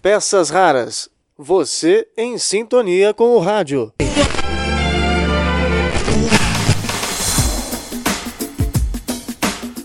Peças raras. Você em sintonia com o rádio.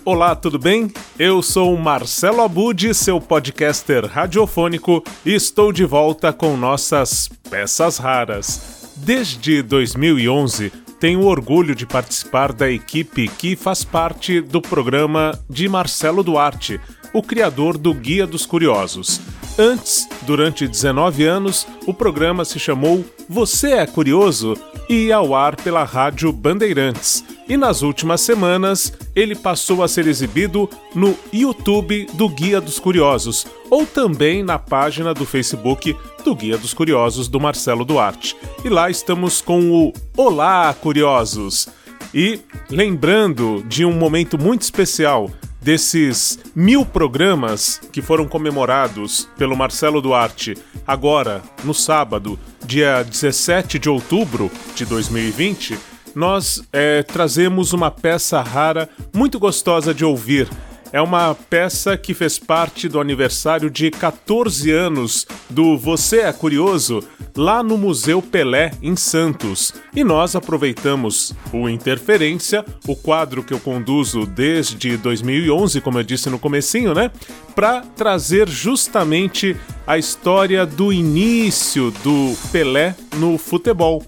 Olá, tudo bem? Eu sou Marcelo Abud, seu podcaster radiofônico, e estou de volta com nossas peças raras. Desde 2011, tenho orgulho de participar da equipe que faz parte do programa de Marcelo Duarte, o criador do Guia dos Curiosos. Antes, durante 19 anos, o programa se chamou Você é Curioso e ia ao ar pela Rádio Bandeirantes. E nas últimas semanas, ele passou a ser exibido no YouTube do Guia dos Curiosos, ou também na página do Facebook do Guia dos Curiosos do Marcelo Duarte. E lá estamos com o Olá, Curiosos! E lembrando de um momento muito especial desses mil programas que foram comemorados pelo Marcelo Duarte agora, no sábado, dia 17 de outubro de 2020, nós é, trazemos uma peça rara muito gostosa de ouvir é uma peça que fez parte do aniversário de 14 anos do Você é Curioso lá no Museu Pelé em Santos. E nós aproveitamos o Interferência, o quadro que eu conduzo desde 2011, como eu disse no comecinho, né, para trazer justamente a história do início do Pelé no futebol.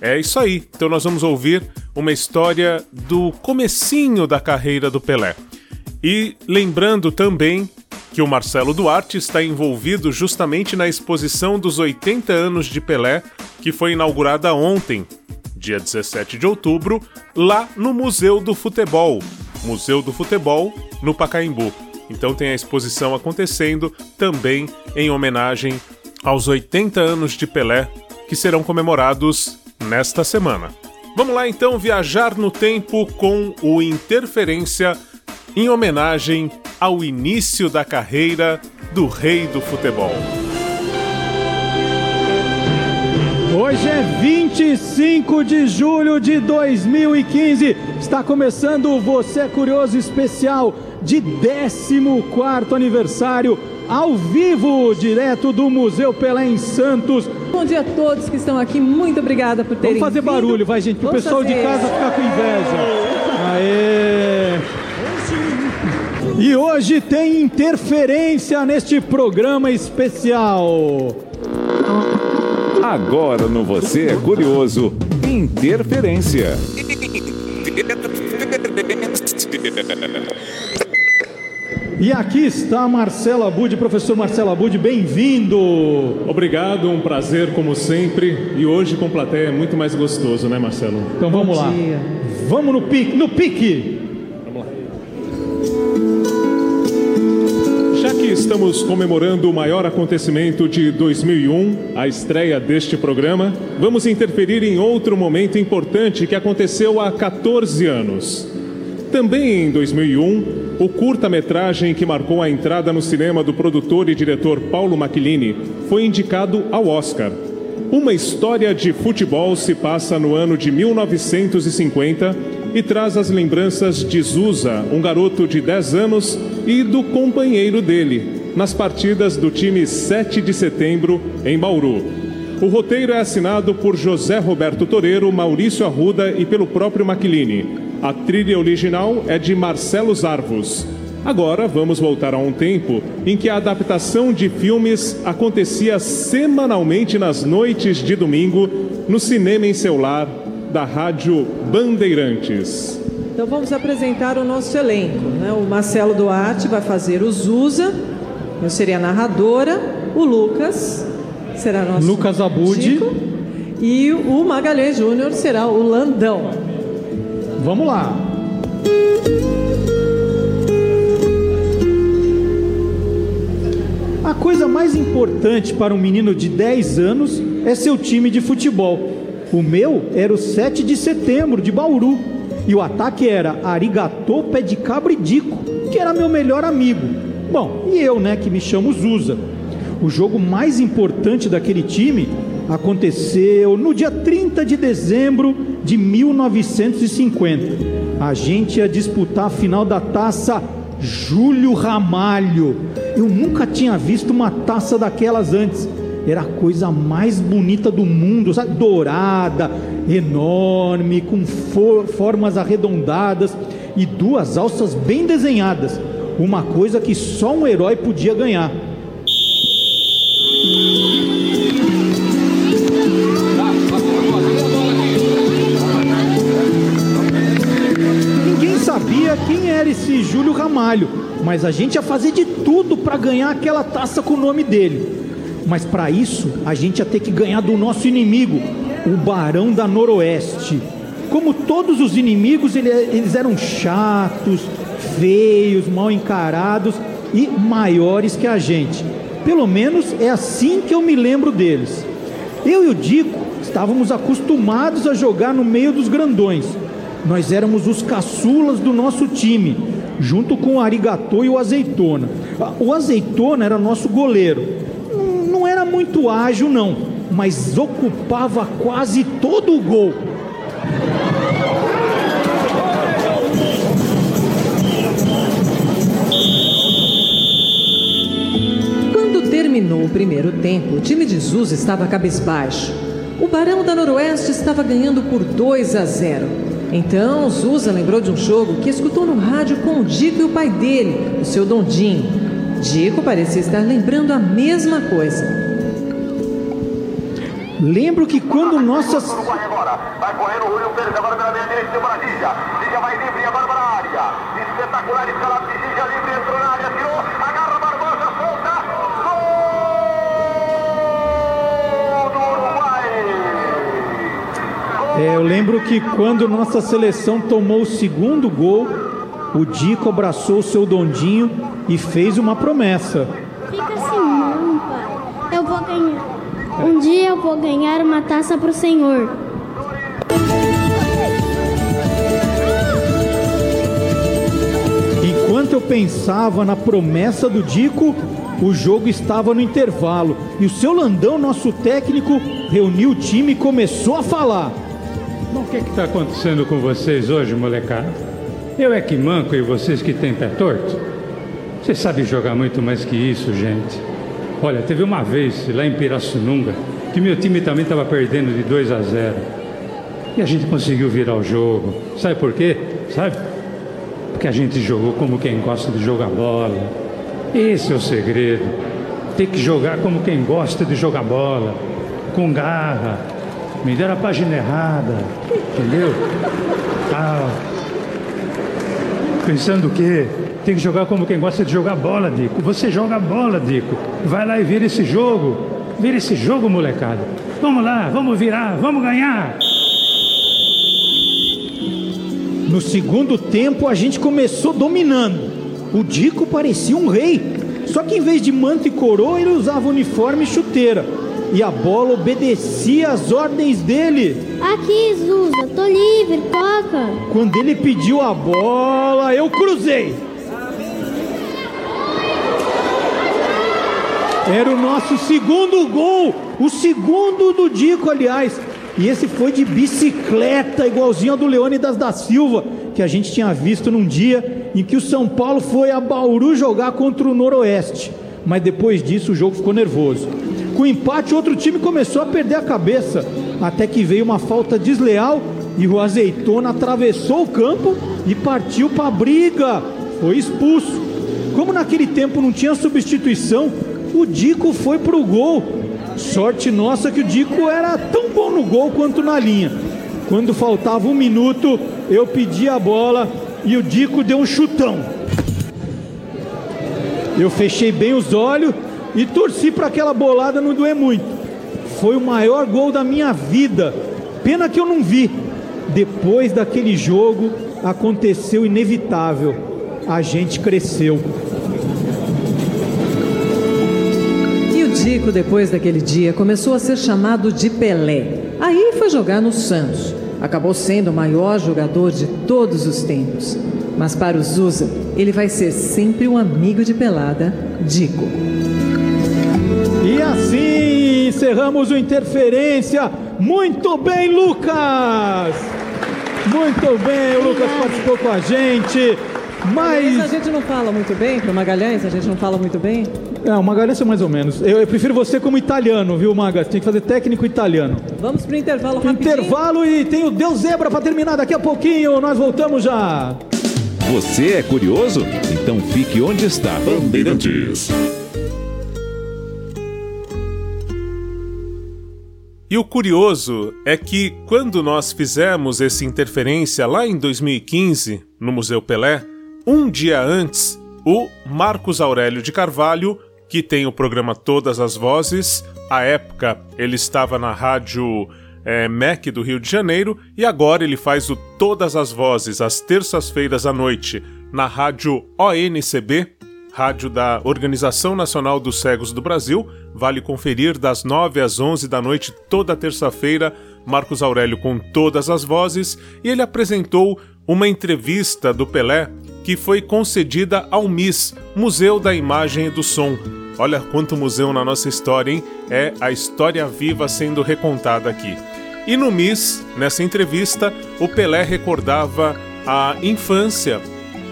É isso aí. Então nós vamos ouvir uma história do comecinho da carreira do Pelé. E lembrando também que o Marcelo Duarte está envolvido justamente na exposição dos 80 anos de Pelé, que foi inaugurada ontem, dia 17 de outubro, lá no Museu do Futebol, Museu do Futebol, no Pacaembu. Então tem a exposição acontecendo também em homenagem aos 80 anos de Pelé, que serão comemorados nesta semana. Vamos lá então viajar no tempo com o Interferência em homenagem ao início da carreira do rei do futebol. Hoje é 25 de julho de 2015. Está começando o Você é Curioso especial de 14 aniversário ao vivo, direto do Museu Pelé em Santos. Bom dia a todos que estão aqui. Muito obrigada por terem Vamos fazer vindo. barulho, vai gente, para o Vamos pessoal fazer. de casa ficar com inveja. Aê! E hoje tem interferência neste programa especial. Agora no Você é Curioso, Interferência. E aqui está Marcelo Abud, professor Marcelo Abud, bem-vindo. Obrigado, um prazer como sempre. E hoje com plateia é muito mais gostoso, né, Marcelo? Então vamos lá. dia. Vamos no pique, no pique. Estamos comemorando o maior acontecimento de 2001, a estreia deste programa, vamos interferir em outro momento importante que aconteceu há 14 anos. Também em 2001, o curta-metragem que marcou a entrada no cinema do produtor e diretor Paulo Macchilini foi indicado ao Oscar. Uma história de futebol se passa no ano de 1950 e traz as lembranças de Zusa, um garoto de 10 anos, e do companheiro dele, nas partidas do time 7 de setembro em Bauru. O roteiro é assinado por José Roberto Toreiro, Maurício Arruda e pelo próprio Macchilini. A trilha original é de Marcelo Zarvos. Agora vamos voltar a um tempo em que a adaptação de filmes acontecia semanalmente nas noites de domingo no cinema em seu lar da Rádio Bandeirantes. Então vamos apresentar o nosso elenco. Né? O Marcelo Duarte vai fazer o Zusa, eu seria a narradora, o Lucas será nosso Lucas Abud. E o Magalhães Júnior será o Landão. Vamos lá. A coisa mais importante para um menino de 10 anos é seu time de futebol. O meu era o 7 de setembro, de Bauru. E o ataque era Arigatô Pé de Cabra e Dico, que era meu melhor amigo. Bom, e eu, né, que me chamo Zusa. O jogo mais importante daquele time aconteceu no dia 30 de dezembro de 1950. A gente ia disputar a final da taça Júlio Ramalho. Eu nunca tinha visto uma taça daquelas antes. Era a coisa mais bonita do mundo, sabe? Dourada, enorme, com for formas arredondadas e duas alças bem desenhadas. Uma coisa que só um herói podia ganhar. Ninguém sabia quem era esse Júlio Ramalho, mas a gente ia fazer de tudo para ganhar aquela taça com o nome dele. Mas para isso, a gente ia ter que ganhar do nosso inimigo, o Barão da Noroeste. Como todos os inimigos, ele- eles eram chatos, feios, mal encarados e maiores que a gente. Pelo menos é assim que eu me lembro deles. Eu e o Dico estávamos acostumados a jogar no meio dos grandões. Nós éramos os caçulas do nosso time, junto com o Arigatô e o Azeitona. O Azeitona era nosso goleiro. Muito ágil, não, mas ocupava quase todo o gol. Quando terminou o primeiro tempo, o time de Zuz estava cabisbaixo. O Barão da Noroeste estava ganhando por 2 a 0. Então, Zuza lembrou de um jogo que escutou no rádio com o Dico e o pai dele, o seu Dondinho. Dico parecia estar lembrando a mesma coisa. Lembro que quando nossas. Corre agora. Vai correndo o Julio Pérez agora pela meia direita. Tem para Giga. Giga vai livre agora para a área. Espetacular escalado de Giga livre. Entrou na área. Tirou. Agarra Barbosa. Solta. Gol do Uruguai. É, eu lembro que quando nossa seleção tomou o segundo gol, o Dico abraçou o seu Dondinho e fez uma promessa. Fica assim não, pai. Eu vou ganhar. Um dia eu vou ganhar uma taça pro senhor. Enquanto eu pensava na promessa do Dico, o jogo estava no intervalo e o seu Landão, nosso técnico, reuniu o time e começou a falar. Bom, o que está acontecendo com vocês hoje, molecada? Eu é que manco e vocês que têm pé torto? Vocês sabem jogar muito mais que isso, gente. Olha, teve uma vez lá em Pirassununga que meu time também estava perdendo de 2 a 0. E a gente conseguiu virar o jogo. Sabe por quê? Sabe? Porque a gente jogou como quem gosta de jogar bola. Esse é o segredo. Tem que jogar como quem gosta de jogar bola. Com garra. Me deram a página errada. Entendeu? Tal. Pensando o quê? Tem que jogar como quem gosta de jogar bola, Dico. Você joga bola, Dico. Vai lá e vira esse jogo. Vira esse jogo, molecada. Vamos lá, vamos virar, vamos ganhar. No segundo tempo, a gente começou dominando. O Dico parecia um rei. Só que em vez de manto e coroa, ele usava uniforme e chuteira. E a bola obedecia às ordens dele. Aqui, Zuza, tô livre, toca. Quando ele pediu a bola, eu cruzei. Era o nosso segundo gol, o segundo do Dico, aliás. E esse foi de bicicleta, igualzinho ao do Leônidas da Silva, que a gente tinha visto num dia em que o São Paulo foi a Bauru jogar contra o Noroeste. Mas depois disso o jogo ficou nervoso. Com o empate, outro time começou a perder a cabeça, até que veio uma falta desleal e o Azeitona atravessou o campo e partiu para a briga. Foi expulso. Como naquele tempo não tinha substituição, o Dico foi pro gol. Sorte nossa que o Dico era tão bom no gol quanto na linha. Quando faltava um minuto, eu pedi a bola e o Dico deu um chutão. Eu fechei bem os olhos e torci para aquela bolada não doer muito. Foi o maior gol da minha vida. Pena que eu não vi. Depois daquele jogo, aconteceu inevitável. A gente cresceu. Dico, depois daquele dia, começou a ser chamado de Pelé. Aí foi jogar no Santos. Acabou sendo o maior jogador de todos os tempos. Mas para o Zuza, ele vai ser sempre um amigo de pelada, Dico. E assim encerramos o Interferência. Muito bem, Lucas! Muito bem, o Lucas participou com a gente. Mas. A gente não fala muito bem, pro Magalhães, a gente não fala muito bem. É, o Magalhães é mais ou menos. Eu, eu prefiro você como italiano, viu, Maga? Tem que fazer técnico italiano. Vamos pro intervalo rapidinho. Intervalo e tem o Deus Zebra pra terminar daqui a pouquinho. Nós voltamos já. Você é curioso? Então fique onde está. Bandeirantes. E o curioso é que quando nós fizemos esse interferência lá em 2015 no Museu Pelé, um dia antes, o Marcos Aurélio de Carvalho, que tem o programa Todas as Vozes, à época ele estava na rádio é, MEC do Rio de Janeiro e agora ele faz o Todas as Vozes às terças-feiras à noite na rádio ONCB, rádio da Organização Nacional dos Cegos do Brasil. Vale conferir das 9 às 11 da noite toda terça-feira. Marcos Aurélio com todas as vozes e ele apresentou uma entrevista do Pelé que foi concedida ao MIS, Museu da Imagem e do Som. Olha quanto museu na nossa história, hein? É a história viva sendo recontada aqui. E no MIS, nessa entrevista, o Pelé recordava a infância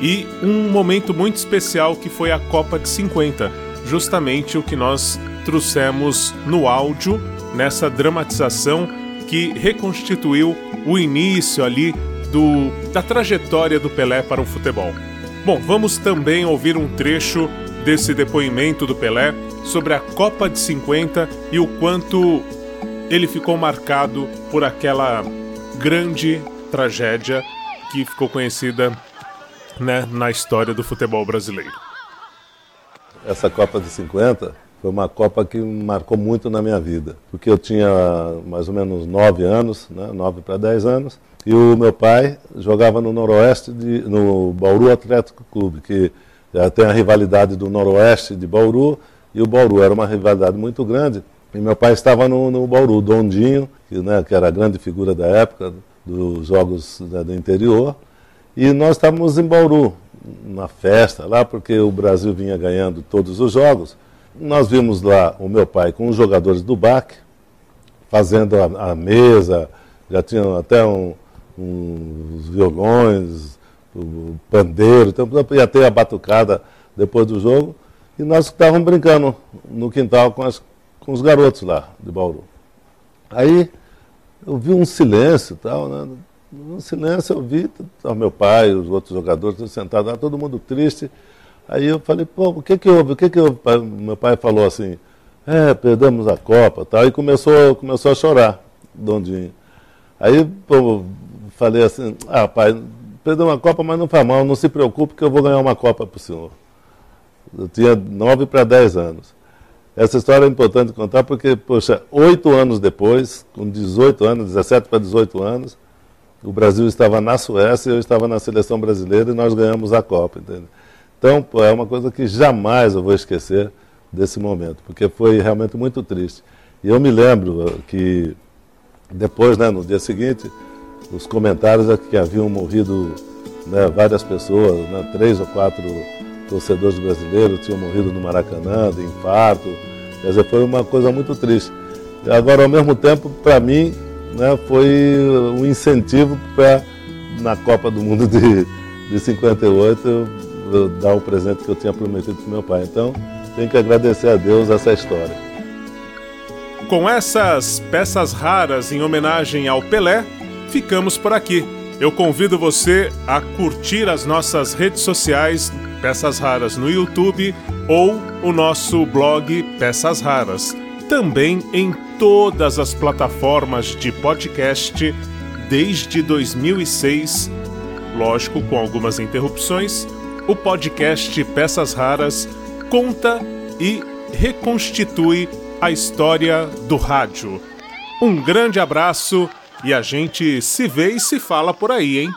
e um momento muito especial que foi a Copa de 50, justamente o que nós trouxemos no áudio nessa dramatização que reconstituiu o início ali do, da trajetória do Pelé para o futebol. Bom, vamos também ouvir um trecho desse depoimento do Pelé sobre a Copa de 50 e o quanto ele ficou marcado por aquela grande tragédia que ficou conhecida né, na história do futebol brasileiro. Essa Copa de 50 foi uma Copa que marcou muito na minha vida, porque eu tinha mais ou menos 9 anos, né, 9 para 10 anos, e o meu pai jogava no Noroeste, de, no Bauru Atlético Clube, que tem a rivalidade do Noroeste de Bauru, e o Bauru era uma rivalidade muito grande. E meu pai estava no, no Bauru, Dondinho, que, né, que era a grande figura da época dos jogos né, do interior, e nós estávamos em Bauru, na festa lá, porque o Brasil vinha ganhando todos os jogos. Nós vimos lá o meu pai com os jogadores do BAC, fazendo a, a mesa, já tinham até um, uns violões, o pandeiro, então ia ter a batucada depois do jogo. E nós estávamos brincando no quintal com, as, com os garotos lá de Bauru. Aí eu vi um silêncio tal, né? No silêncio eu vi o meu pai, os outros jogadores sentados lá, todo mundo triste. Aí eu falei, pô, o que que houve? O que que houve? Meu pai falou assim, é, perdemos a Copa tal. E começou, começou a chorar, Dondinho. Aí falei assim, ah, pai, perdeu uma Copa, mas não faz mal, não se preocupe que eu vou ganhar uma Copa para o senhor. Eu tinha 9 para 10 anos. Essa história é importante contar porque, poxa, oito anos depois, com 18 anos, 17 para 18 anos, o Brasil estava na Suécia, eu estava na seleção brasileira e nós ganhamos a Copa, entende? Então, é uma coisa que jamais eu vou esquecer desse momento, porque foi realmente muito triste. E eu me lembro que depois, né, no dia seguinte, os comentários é que haviam morrido né, várias pessoas, né, três ou quatro torcedores brasileiros tinham morrido no Maracanã de infarto. Quer dizer, foi uma coisa muito triste. Agora, ao mesmo tempo, para mim, né, foi um incentivo para, na Copa do Mundo de, de 58, eu, eu dar o presente que eu tinha prometido para meu pai. Então, tenho que agradecer a Deus essa história. Com essas peças raras em homenagem ao Pelé, ficamos por aqui. Eu convido você a curtir as nossas redes sociais Peças Raras no YouTube ou o nosso blog Peças Raras, também em todas as plataformas de podcast desde 2006. Lógico, com algumas interrupções, o podcast Peças Raras conta e reconstitui a história do rádio. Um grande abraço e a gente se vê e se fala por aí, hein?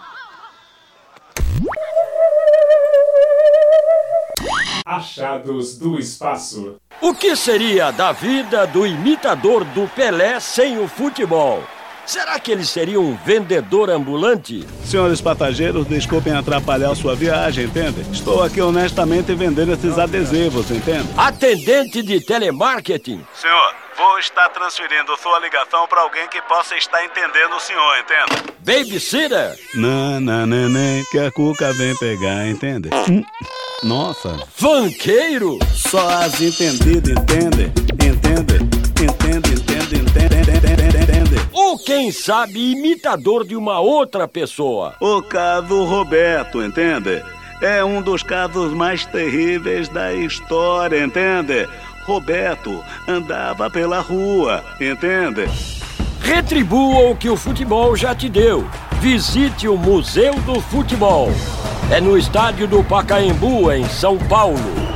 Achados do espaço. O que seria da vida do imitador do Pelé sem o futebol? Será que ele seria um vendedor ambulante? Senhores passageiros, desculpem atrapalhar sua viagem, entende? Estou aqui honestamente vendendo esses adesivos, entende? Atendente de telemarketing? Senhor, vou estar transferindo sua ligação para alguém que possa estar entendendo o senhor, entende? Babysitter? Não, não, neném, que a cuca vem pegar, entende? Nossa. Funkeiro? Só as entendidas, entende? Quem sabe imitador de uma outra pessoa? O caso Roberto, entende? É um dos casos mais terríveis da história, entende? Roberto andava pela rua, entende? Retribua o que o futebol já te deu. Visite o Museu do Futebol. É no estádio do Pacaembu, em São Paulo.